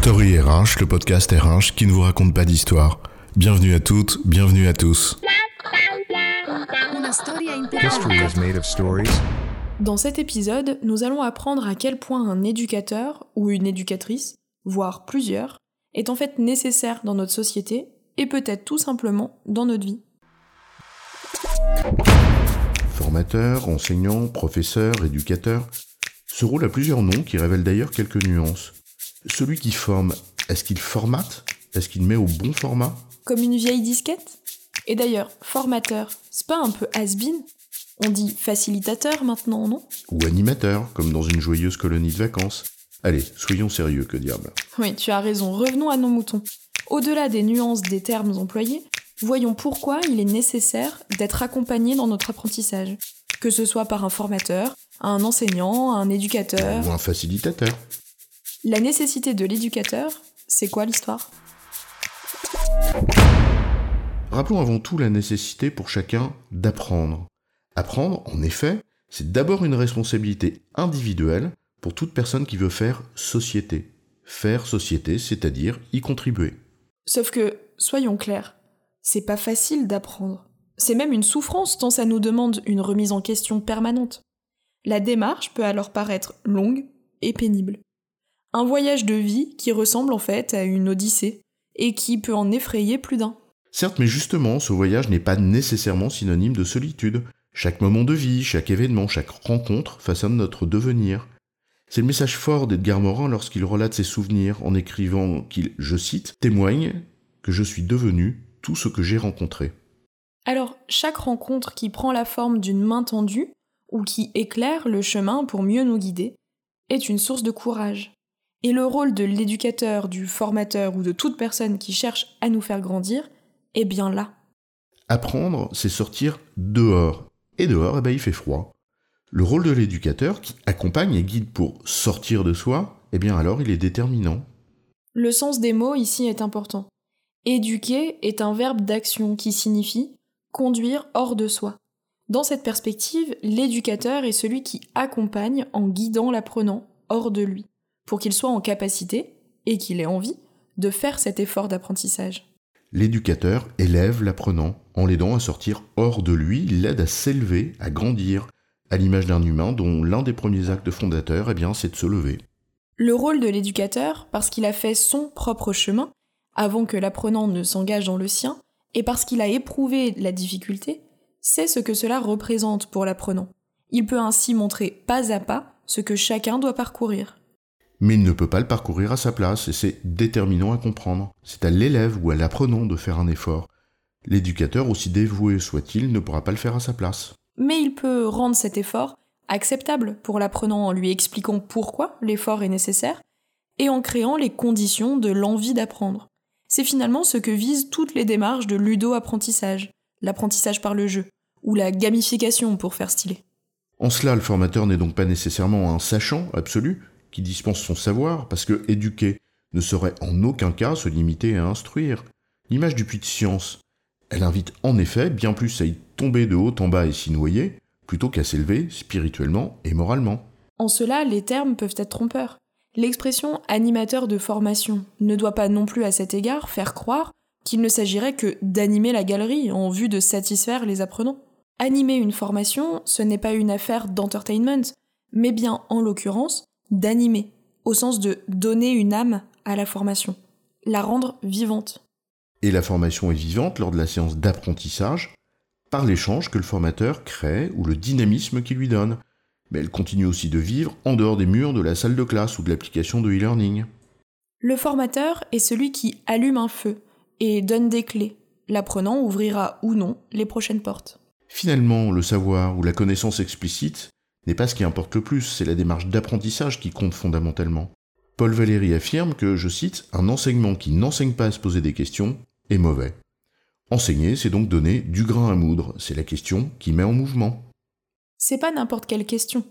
Story RH, le podcast RH qui ne vous raconte pas d'histoire. Bienvenue à toutes, bienvenue à tous. History is made of stories. Dans cet épisode, nous allons apprendre à quel point un éducateur ou une éducatrice, voire plusieurs, est en fait nécessaire dans notre société et peut-être tout simplement dans notre vie. Formateur, enseignant, professeur, éducateur. Ce rôle a plusieurs noms qui révèlent d'ailleurs quelques nuances. Celui qui forme, est-ce qu'il formate? Est-ce qu'il met au bon format? Comme une vieille disquette? Et d'ailleurs, formateur, c'est pas un peu has-been? On dit facilitateur maintenant, non? Ou animateur, comme dans une joyeuse colonie de vacances Allez, soyons sérieux, que diable. Oui, tu as raison, revenons à nos moutons. Au-delà des nuances des termes employés, voyons pourquoi il est nécessaire d'être accompagné dans notre apprentissage, que ce soit par un formateur, un enseignant, un éducateur. Ou un facilitateur. La nécessité de l'éducateur, c'est quoi l'histoire? Rappelons avant tout la nécessité pour chacun d'apprendre. Apprendre, en effet, c'est d'abord une responsabilité individuelle pour toute personne qui veut faire société. Faire société, c'est-à-dire y contribuer. Sauf que, soyons clairs, c'est pas facile d'apprendre. C'est même une souffrance tant ça nous demande une remise en question permanente. La démarche peut alors paraître longue et pénible. Un voyage de vie qui ressemble en fait à une odyssée, et qui peut en effrayer plus d'un. Certes, mais justement, ce voyage n'est pas nécessairement synonyme de solitude. Chaque moment de vie, chaque événement, chaque rencontre façonne notre devenir. C'est le message fort d'Edgar Morin lorsqu'il relate ses souvenirs en écrivant qu'il, je cite, témoigne que je suis devenu tout ce que j'ai rencontré. Alors, chaque rencontre qui prend la forme d'une main tendue, ou qui éclaire le chemin pour mieux nous guider, est une source de courage. Et le rôle de l'éducateur, du formateur ou de toute personne qui cherche à nous faire grandir est bien là. Apprendre, c'est sortir dehors. Et dehors, eh ben, il fait froid. Le rôle de l'éducateur, qui accompagne et guide pour sortir de soi, eh bien alors il est déterminant. Le sens des mots ici est important. Éduquer est un verbe d'action qui signifie conduire hors de soi. Dans cette perspective, l'éducateur est celui qui accompagne en guidant l'apprenant hors de lui pour qu'il soit en capacité, et qu'il ait envie, de faire cet effort d'apprentissage. L'éducateur élève l'apprenant en l'aidant à sortir hors de lui, il l'aide à s'élever, à grandir, à l'image d'un humain dont l'un des premiers actes fondateurs, eh bien, c'est de se lever. Le rôle de l'éducateur, parce qu'il a fait son propre chemin, avant que l'apprenant ne s'engage dans le sien, et parce qu'il a éprouvé la difficulté, c'est ce que cela représente pour l'apprenant. Il peut ainsi montrer pas à pas ce que chacun doit parcourir mais il ne peut pas le parcourir à sa place, et c'est déterminant à comprendre. C'est à l'élève ou à l'apprenant de faire un effort. L'éducateur, aussi dévoué soit-il, ne pourra pas le faire à sa place. Mais il peut rendre cet effort acceptable pour l'apprenant en lui expliquant pourquoi l'effort est nécessaire, et en créant les conditions de l'envie d'apprendre. C'est finalement ce que visent toutes les démarches de ludo-apprentissage, l'apprentissage par le jeu, ou la gamification pour faire stylé. En cela, le formateur n'est donc pas nécessairement un sachant absolu, qui dispense son savoir, parce que éduquer ne saurait en aucun cas se limiter à instruire. L'image du puits de science, elle invite en effet bien plus à y tomber de haut en bas et s'y noyer, plutôt qu'à s'élever spirituellement et moralement. En cela, les termes peuvent être trompeurs. L'expression animateur de formation ne doit pas non plus à cet égard faire croire qu'il ne s'agirait que d'animer la galerie en vue de satisfaire les apprenants. Animer une formation, ce n'est pas une affaire d'entertainment, mais bien, en l'occurrence, d'animer, au sens de donner une âme à la formation, la rendre vivante. Et la formation est vivante lors de la séance d'apprentissage, par l'échange que le formateur crée ou le dynamisme qu'il lui donne. Mais elle continue aussi de vivre en dehors des murs de la salle de classe ou de l'application de e-learning. Le formateur est celui qui allume un feu et donne des clés. L'apprenant ouvrira ou non les prochaines portes. Finalement, le savoir ou la connaissance explicite n'est pas ce qui importe le plus, c'est la démarche d'apprentissage qui compte fondamentalement. Paul Valéry affirme que, je cite, un enseignement qui n'enseigne pas à se poser des questions est mauvais. Enseigner, c'est donc donner du grain à moudre, c'est la question qui met en mouvement. C'est pas n'importe quelle question.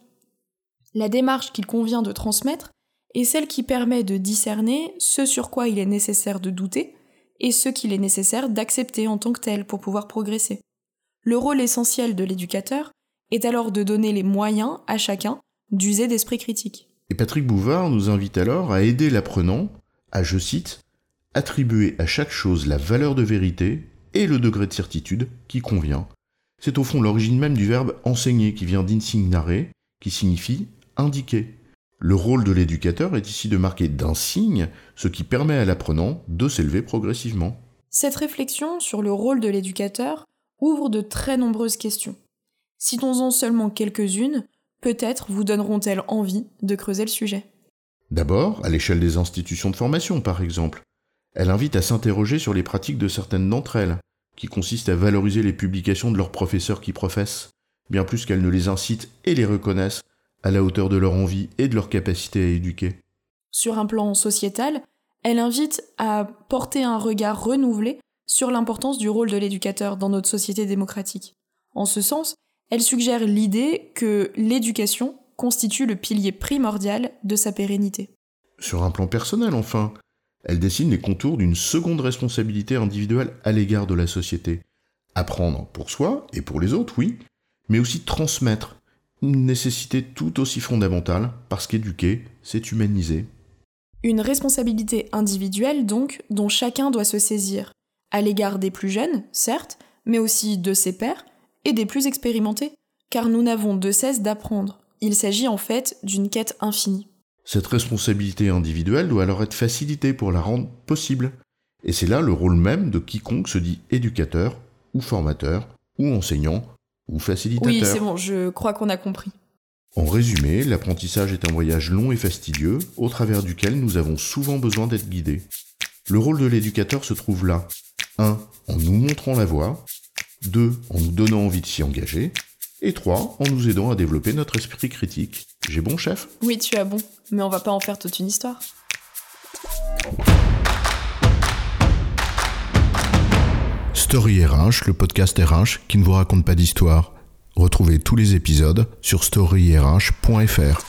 La démarche qu'il convient de transmettre est celle qui permet de discerner ce sur quoi il est nécessaire de douter et ce qu'il est nécessaire d'accepter en tant que tel pour pouvoir progresser. Le rôle essentiel de l'éducateur est alors de donner les moyens à chacun d'user d'esprit critique. Et Patrick Bouvard nous invite alors à aider l'apprenant à, je cite, attribuer à chaque chose la valeur de vérité et le degré de certitude qui convient. C'est au fond l'origine même du verbe enseigner qui vient d'insignare, qui signifie indiquer. Le rôle de l'éducateur est ici de marquer d'un signe ce qui permet à l'apprenant de s'élever progressivement. Cette réflexion sur le rôle de l'éducateur ouvre de très nombreuses questions. Citons-en seulement quelques-unes, peut-être vous donneront-elles envie de creuser le sujet. D'abord, à l'échelle des institutions de formation, par exemple. Elle invite à s'interroger sur les pratiques de certaines d'entre elles, qui consistent à valoriser les publications de leurs professeurs qui professent, bien plus qu'elles ne les incitent et les reconnaissent à la hauteur de leur envie et de leur capacité à éduquer. Sur un plan sociétal, elle invite à porter un regard renouvelé sur l'importance du rôle de l'éducateur dans notre société démocratique. En ce sens, elle suggère l'idée que l'éducation constitue le pilier primordial de sa pérennité. Sur un plan personnel, enfin, elle dessine les contours d'une seconde responsabilité individuelle à l'égard de la société. Apprendre pour soi et pour les autres, oui, mais aussi transmettre, une nécessité tout aussi fondamentale, parce qu'éduquer, c'est humaniser. Une responsabilité individuelle, donc, dont chacun doit se saisir, à l'égard des plus jeunes, certes, mais aussi de ses pairs, et des plus expérimentés, car nous n'avons de cesse d'apprendre. Il s'agit en fait d'une quête infinie. Cette responsabilité individuelle doit alors être facilitée pour la rendre possible. Et c'est là le rôle même de quiconque se dit éducateur, ou formateur, ou enseignant, ou facilitateur. Oui, c'est bon, je crois qu'on a compris. En résumé, l'apprentissage est un voyage long et fastidieux, au travers duquel nous avons souvent besoin d'être guidés. Le rôle de l'éducateur se trouve là. 1. En nous montrant la voie. 2. En nous donnant envie de s'y engager. Et 3. En nous aidant à développer notre esprit critique. J'ai bon, chef? Oui, tu as bon, mais on va pas en faire toute une histoire. Story RH, le podcast RH qui ne vous raconte pas d'histoire. Retrouvez tous les épisodes sur storyrh.fr.